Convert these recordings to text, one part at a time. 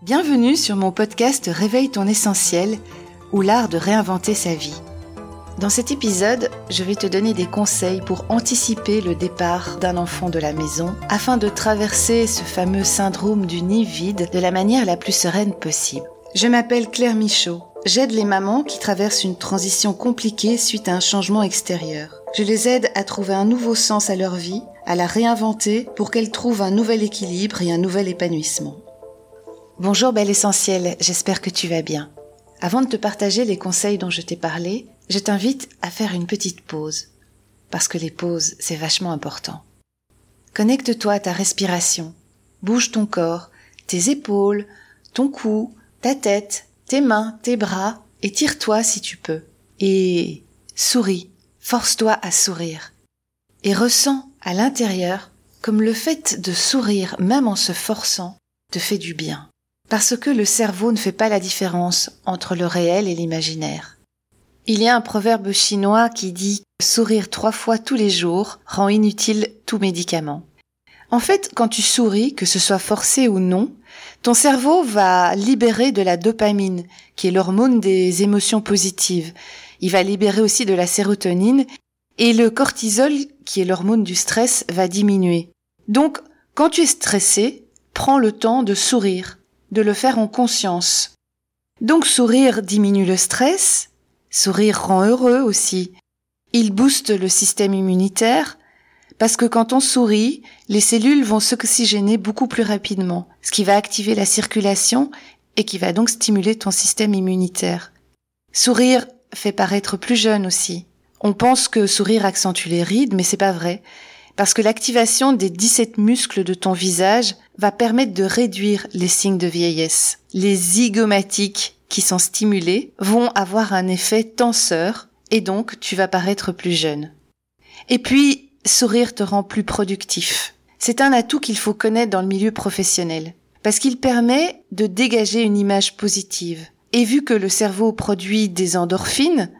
Bienvenue sur mon podcast Réveille ton essentiel ou l'art de réinventer sa vie. Dans cet épisode, je vais te donner des conseils pour anticiper le départ d'un enfant de la maison afin de traverser ce fameux syndrome du nid vide de la manière la plus sereine possible. Je m'appelle Claire Michaud. J'aide les mamans qui traversent une transition compliquée suite à un changement extérieur. Je les aide à trouver un nouveau sens à leur vie, à la réinventer pour qu'elles trouvent un nouvel équilibre et un nouvel épanouissement. Bonjour belle essentielle, j'espère que tu vas bien. Avant de te partager les conseils dont je t'ai parlé, je t'invite à faire une petite pause. Parce que les pauses, c'est vachement important. Connecte-toi à ta respiration. Bouge ton corps, tes épaules, ton cou, ta tête, tes mains, tes bras, et tire-toi si tu peux. Et souris, force-toi à sourire. Et ressens à l'intérieur comme le fait de sourire, même en se forçant, te fait du bien parce que le cerveau ne fait pas la différence entre le réel et l'imaginaire. Il y a un proverbe chinois qui dit Sourire trois fois tous les jours rend inutile tout médicament. En fait, quand tu souris, que ce soit forcé ou non, ton cerveau va libérer de la dopamine, qui est l'hormone des émotions positives. Il va libérer aussi de la sérotonine et le cortisol, qui est l'hormone du stress, va diminuer. Donc, quand tu es stressé, prends le temps de sourire de le faire en conscience. Donc sourire diminue le stress, sourire rend heureux aussi. Il booste le système immunitaire, parce que quand on sourit, les cellules vont s'oxygéner beaucoup plus rapidement, ce qui va activer la circulation et qui va donc stimuler ton système immunitaire. Sourire fait paraître plus jeune aussi. On pense que sourire accentue les rides, mais c'est pas vrai parce que l'activation des 17 muscles de ton visage va permettre de réduire les signes de vieillesse. Les zygomatiques qui sont stimulés vont avoir un effet tenseur et donc tu vas paraître plus jeune. Et puis, sourire te rend plus productif. C'est un atout qu'il faut connaître dans le milieu professionnel parce qu'il permet de dégager une image positive. Et vu que le cerveau produit des endorphines,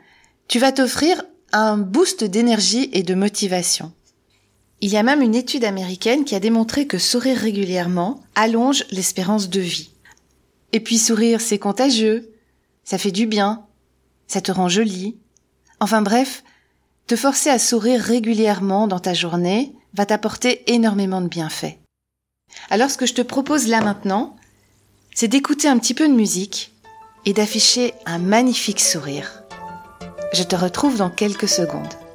tu vas t'offrir un boost d'énergie et de motivation. Il y a même une étude américaine qui a démontré que sourire régulièrement allonge l'espérance de vie. Et puis sourire, c'est contagieux, ça fait du bien, ça te rend jolie. Enfin bref, te forcer à sourire régulièrement dans ta journée va t'apporter énormément de bienfaits. Alors ce que je te propose là maintenant, c'est d'écouter un petit peu de musique et d'afficher un magnifique sourire. Je te retrouve dans quelques secondes.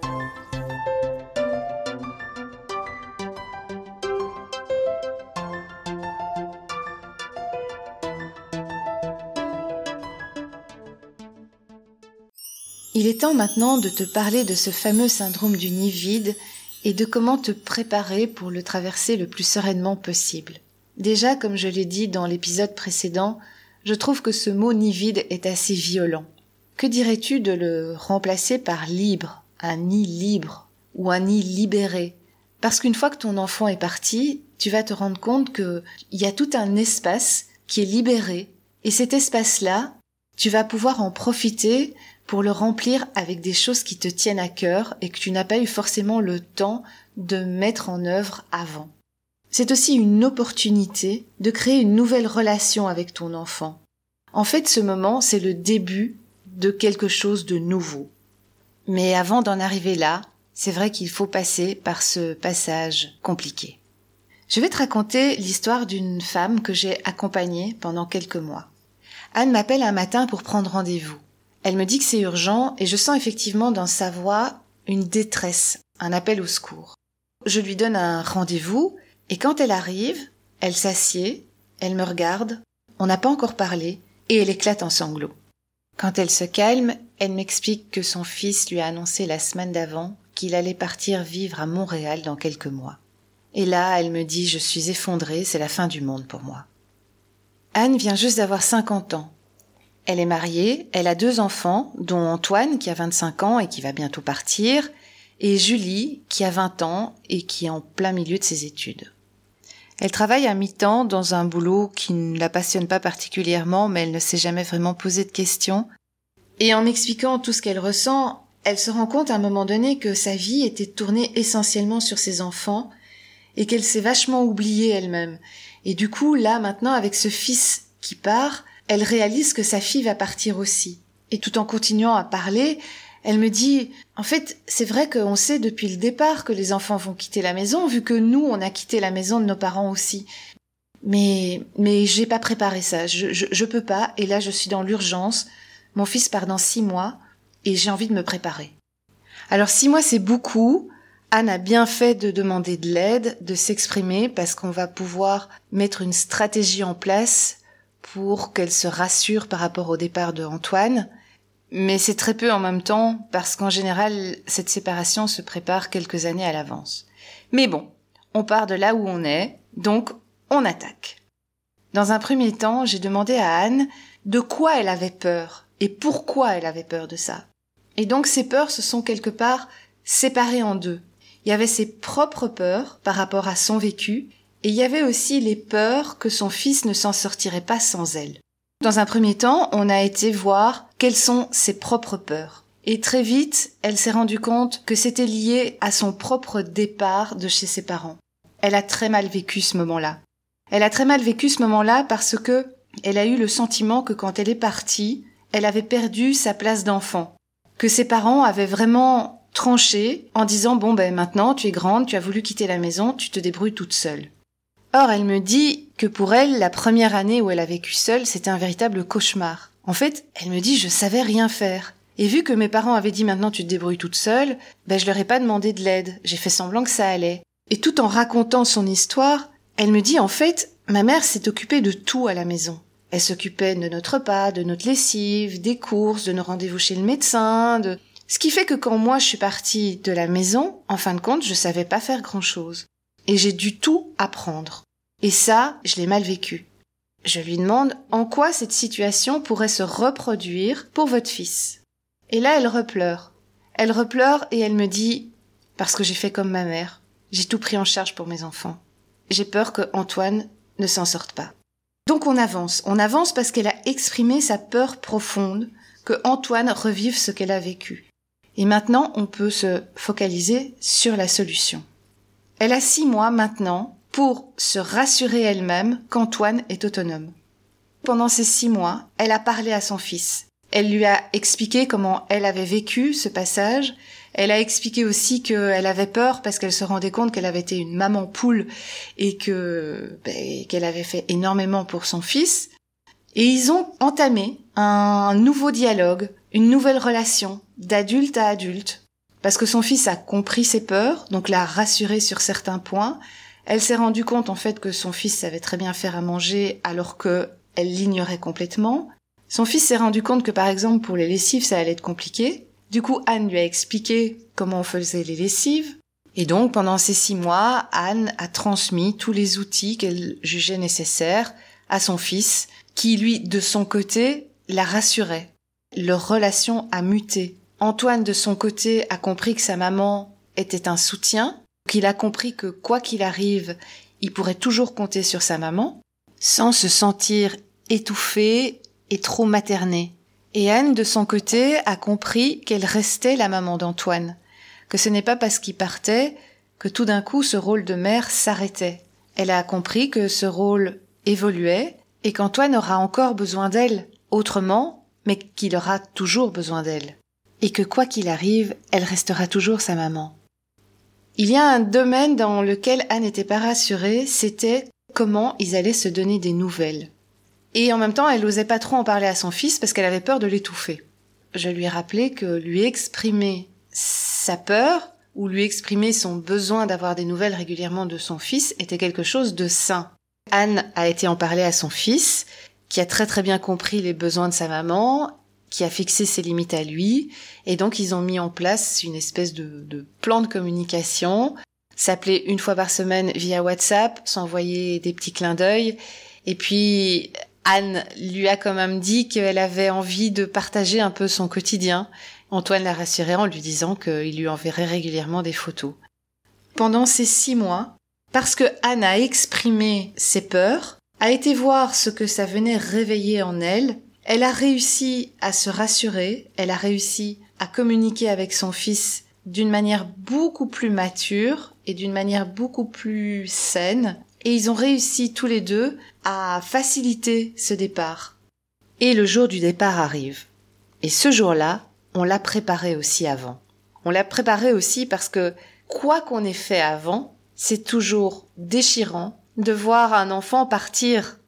Il est temps maintenant de te parler de ce fameux syndrome du nid vide et de comment te préparer pour le traverser le plus sereinement possible. Déjà, comme je l'ai dit dans l'épisode précédent, je trouve que ce mot nid vide est assez violent. Que dirais-tu de le remplacer par libre, un nid libre ou un nid libéré? Parce qu'une fois que ton enfant est parti, tu vas te rendre compte qu'il y a tout un espace qui est libéré et cet espace-là, tu vas pouvoir en profiter pour le remplir avec des choses qui te tiennent à cœur et que tu n'as pas eu forcément le temps de mettre en œuvre avant. C'est aussi une opportunité de créer une nouvelle relation avec ton enfant. En fait, ce moment, c'est le début de quelque chose de nouveau. Mais avant d'en arriver là, c'est vrai qu'il faut passer par ce passage compliqué. Je vais te raconter l'histoire d'une femme que j'ai accompagnée pendant quelques mois. Anne m'appelle un matin pour prendre rendez-vous. Elle me dit que c'est urgent et je sens effectivement dans sa voix une détresse, un appel au secours. Je lui donne un rendez-vous et quand elle arrive, elle s'assied, elle me regarde, on n'a pas encore parlé et elle éclate en sanglots. Quand elle se calme, elle m'explique que son fils lui a annoncé la semaine d'avant qu'il allait partir vivre à Montréal dans quelques mois. Et là, elle me dit je suis effondrée, c'est la fin du monde pour moi. Anne vient juste d'avoir 50 ans elle est mariée, elle a deux enfants, dont Antoine qui a 25 ans et qui va bientôt partir, et Julie qui a 20 ans et qui est en plein milieu de ses études. Elle travaille à mi-temps dans un boulot qui ne la passionne pas particulièrement, mais elle ne s'est jamais vraiment posé de questions. Et en m'expliquant tout ce qu'elle ressent, elle se rend compte à un moment donné que sa vie était tournée essentiellement sur ses enfants et qu'elle s'est vachement oubliée elle-même. Et du coup, là, maintenant, avec ce fils qui part, elle réalise que sa fille va partir aussi. Et tout en continuant à parler, elle me dit, en fait, c'est vrai qu'on sait depuis le départ que les enfants vont quitter la maison, vu que nous, on a quitté la maison de nos parents aussi. Mais, mais j'ai pas préparé ça. Je, je, je peux pas. Et là, je suis dans l'urgence. Mon fils part dans six mois et j'ai envie de me préparer. Alors six mois, c'est beaucoup. Anne a bien fait de demander de l'aide, de s'exprimer, parce qu'on va pouvoir mettre une stratégie en place pour qu'elle se rassure par rapport au départ de Antoine. Mais c'est très peu en même temps, parce qu'en général, cette séparation se prépare quelques années à l'avance. Mais bon, on part de là où on est, donc on attaque. Dans un premier temps, j'ai demandé à Anne de quoi elle avait peur et pourquoi elle avait peur de ça. Et donc ces peurs se sont quelque part séparées en deux. Il y avait ses propres peurs par rapport à son vécu, et il y avait aussi les peurs que son fils ne s'en sortirait pas sans elle. Dans un premier temps, on a été voir quelles sont ses propres peurs. Et très vite, elle s'est rendue compte que c'était lié à son propre départ de chez ses parents. Elle a très mal vécu ce moment-là. Elle a très mal vécu ce moment-là parce que elle a eu le sentiment que quand elle est partie, elle avait perdu sa place d'enfant. Que ses parents avaient vraiment tranché en disant bon ben maintenant tu es grande, tu as voulu quitter la maison, tu te débrouilles toute seule. Or elle me dit que pour elle, la première année où elle a vécu seule, c'était un véritable cauchemar. En fait, elle me dit je savais rien faire. Et vu que mes parents avaient dit maintenant tu te débrouilles toute seule, ben je leur ai pas demandé de l'aide, j'ai fait semblant que ça allait. Et tout en racontant son histoire, elle me dit en fait, ma mère s'est occupée de tout à la maison. Elle s'occupait de notre repas, de notre lessive, des courses, de nos rendez-vous chez le médecin, de ce qui fait que quand moi je suis partie de la maison, en fin de compte, je savais pas faire grand chose. Et j'ai dû tout apprendre. Et ça, je l'ai mal vécu. Je lui demande en quoi cette situation pourrait se reproduire pour votre fils? Et là, elle repleure. Elle repleure et elle me dit parce que j'ai fait comme ma mère. J'ai tout pris en charge pour mes enfants. J'ai peur que Antoine ne s'en sorte pas. Donc on avance. On avance parce qu'elle a exprimé sa peur profonde que Antoine revive ce qu'elle a vécu. Et maintenant, on peut se focaliser sur la solution. Elle a six mois maintenant pour se rassurer elle-même qu'Antoine est autonome. Pendant ces six mois, elle a parlé à son fils. Elle lui a expliqué comment elle avait vécu ce passage. Elle a expliqué aussi qu'elle avait peur parce qu'elle se rendait compte qu'elle avait été une maman poule et que ben, qu'elle avait fait énormément pour son fils. Et ils ont entamé un nouveau dialogue, une nouvelle relation d'adulte à adulte, parce que son fils a compris ses peurs, donc l'a rassuré sur certains points. Elle s'est rendue compte en fait que son fils savait très bien faire à manger alors que elle l'ignorait complètement. Son fils s'est rendu compte que par exemple pour les lessives ça allait être compliqué. Du coup Anne lui a expliqué comment on faisait les lessives. Et donc pendant ces six mois, Anne a transmis tous les outils qu'elle jugeait nécessaires à son fils, qui lui de son côté la rassurait. Leur relation a muté. Antoine, de son côté, a compris que sa maman était un soutien, qu'il a compris que quoi qu'il arrive, il pourrait toujours compter sur sa maman, sans se sentir étouffé et trop materné. Et Anne, de son côté, a compris qu'elle restait la maman d'Antoine, que ce n'est pas parce qu'il partait que tout d'un coup ce rôle de mère s'arrêtait. Elle a compris que ce rôle évoluait et qu'Antoine aura encore besoin d'elle, autrement mais qu'il aura toujours besoin d'elle, et que quoi qu'il arrive, elle restera toujours sa maman. Il y a un domaine dans lequel Anne n'était pas rassurée, c'était comment ils allaient se donner des nouvelles. Et en même temps, elle n'osait pas trop en parler à son fils parce qu'elle avait peur de l'étouffer. Je lui ai rappelé que lui exprimer sa peur ou lui exprimer son besoin d'avoir des nouvelles régulièrement de son fils était quelque chose de sain. Anne a été en parler à son fils qui a très très bien compris les besoins de sa maman, qui a fixé ses limites à lui, et donc ils ont mis en place une espèce de, plan de communication, s'appeler une fois par semaine via WhatsApp, s'envoyer des petits clins d'œil, et puis Anne lui a quand même dit qu'elle avait envie de partager un peu son quotidien. Antoine l'a rassuré en lui disant qu'il lui enverrait régulièrement des photos. Pendant ces six mois, parce que Anne a exprimé ses peurs, a été voir ce que ça venait réveiller en elle. Elle a réussi à se rassurer, elle a réussi à communiquer avec son fils d'une manière beaucoup plus mature et d'une manière beaucoup plus saine. Et ils ont réussi tous les deux à faciliter ce départ. Et le jour du départ arrive. Et ce jour-là, on l'a préparé aussi avant. On l'a préparé aussi parce que quoi qu'on ait fait avant, c'est toujours déchirant de voir un enfant partir.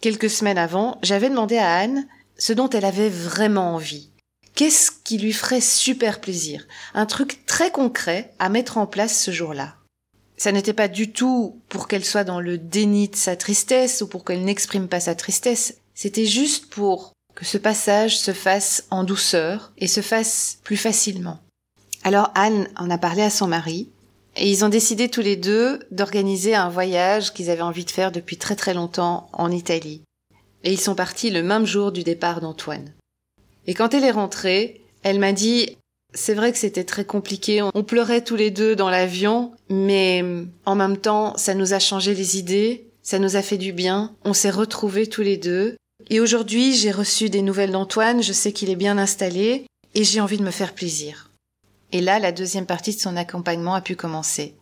Quelques semaines avant, j'avais demandé à Anne ce dont elle avait vraiment envie. Qu'est-ce qui lui ferait super plaisir? Un truc très concret à mettre en place ce jour-là. Ça n'était pas du tout pour qu'elle soit dans le déni de sa tristesse ou pour qu'elle n'exprime pas sa tristesse. C'était juste pour que ce passage se fasse en douceur et se fasse plus facilement. Alors Anne en a parlé à son mari et ils ont décidé tous les deux d'organiser un voyage qu'ils avaient envie de faire depuis très très longtemps en Italie. Et ils sont partis le même jour du départ d'Antoine. Et quand elle est rentrée, elle m'a dit c'est vrai que c'était très compliqué, on pleurait tous les deux dans l'avion, mais en même temps, ça nous a changé les idées, ça nous a fait du bien, on s'est retrouvés tous les deux. Et aujourd'hui, j'ai reçu des nouvelles d'Antoine, je sais qu'il est bien installé, et j'ai envie de me faire plaisir. Et là, la deuxième partie de son accompagnement a pu commencer.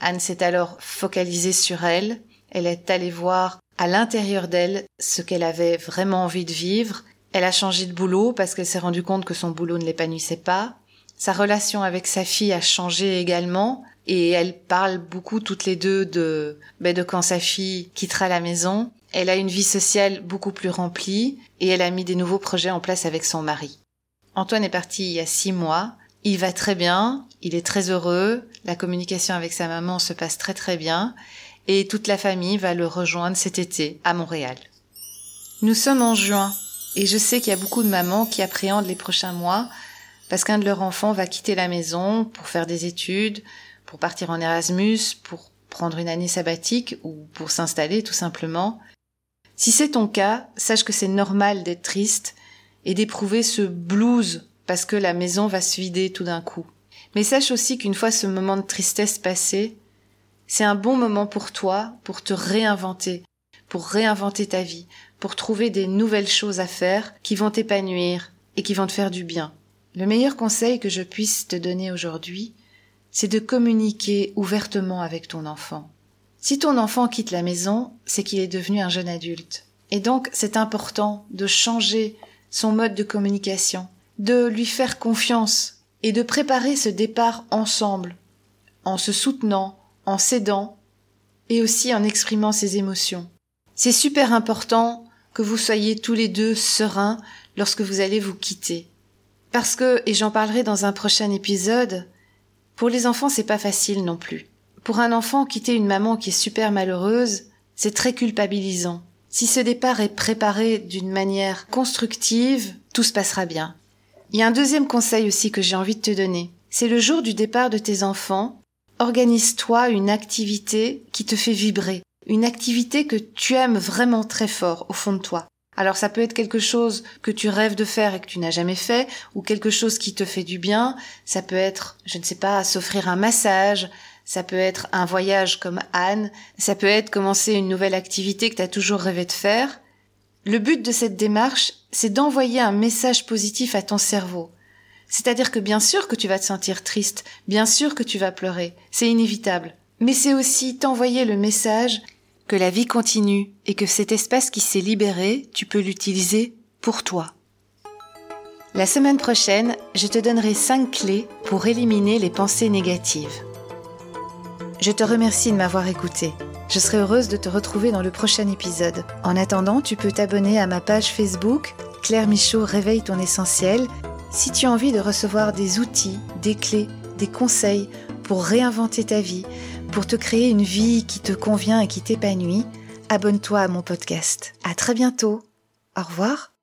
Anne s'est alors focalisée sur elle, elle est allée voir à l'intérieur d'elle ce qu'elle avait vraiment envie de vivre, elle a changé de boulot parce qu'elle s'est rendue compte que son boulot ne l'épanouissait pas, sa relation avec sa fille a changé également, et elles parlent beaucoup toutes les deux de, ben de quand sa fille quittera la maison. Elle a une vie sociale beaucoup plus remplie et elle a mis des nouveaux projets en place avec son mari. Antoine est parti il y a six mois il va très bien, il est très heureux, la communication avec sa maman se passe très très bien, et toute la famille va le rejoindre cet été à Montréal. Nous sommes en juin, et je sais qu'il y a beaucoup de mamans qui appréhendent les prochains mois, parce qu'un de leurs enfants va quitter la maison pour faire des études, pour partir en Erasmus, pour prendre une année sabbatique ou pour s'installer tout simplement. Si c'est ton cas, sache que c'est normal d'être triste et d'éprouver ce blues parce que la maison va se vider tout d'un coup. Mais sache aussi qu'une fois ce moment de tristesse passé, c'est un bon moment pour toi pour te réinventer, pour réinventer ta vie, pour trouver des nouvelles choses à faire qui vont t'épanouir et qui vont te faire du bien. Le meilleur conseil que je puisse te donner aujourd'hui, c'est de communiquer ouvertement avec ton enfant. Si ton enfant quitte la maison, c'est qu'il est devenu un jeune adulte. Et donc, c'est important de changer son mode de communication, de lui faire confiance et de préparer ce départ ensemble, en se soutenant, en s'aidant et aussi en exprimant ses émotions. C'est super important que vous soyez tous les deux sereins lorsque vous allez vous quitter. Parce que, et j'en parlerai dans un prochain épisode, pour les enfants c'est pas facile non plus. Pour un enfant, quitter une maman qui est super malheureuse, c'est très culpabilisant. Si ce départ est préparé d'une manière constructive, tout se passera bien. Il y a un deuxième conseil aussi que j'ai envie de te donner. C'est le jour du départ de tes enfants, organise-toi une activité qui te fait vibrer, une activité que tu aimes vraiment très fort au fond de toi. Alors ça peut être quelque chose que tu rêves de faire et que tu n'as jamais fait, ou quelque chose qui te fait du bien, ça peut être, je ne sais pas, s'offrir un massage, ça peut être un voyage comme Anne, ça peut être commencer une nouvelle activité que tu as toujours rêvé de faire. Le but de cette démarche, c'est d'envoyer un message positif à ton cerveau. C'est-à-dire que bien sûr que tu vas te sentir triste, bien sûr que tu vas pleurer, c'est inévitable. Mais c'est aussi t'envoyer le message que la vie continue et que cet espace qui s'est libéré, tu peux l'utiliser pour toi. La semaine prochaine, je te donnerai 5 clés pour éliminer les pensées négatives. Je te remercie de m'avoir écouté. Je serai heureuse de te retrouver dans le prochain épisode. En attendant, tu peux t'abonner à ma page Facebook Claire Michaud Réveille ton essentiel si tu as envie de recevoir des outils, des clés, des conseils pour réinventer ta vie, pour te créer une vie qui te convient et qui t'épanouit. Abonne-toi à mon podcast. À très bientôt. Au revoir.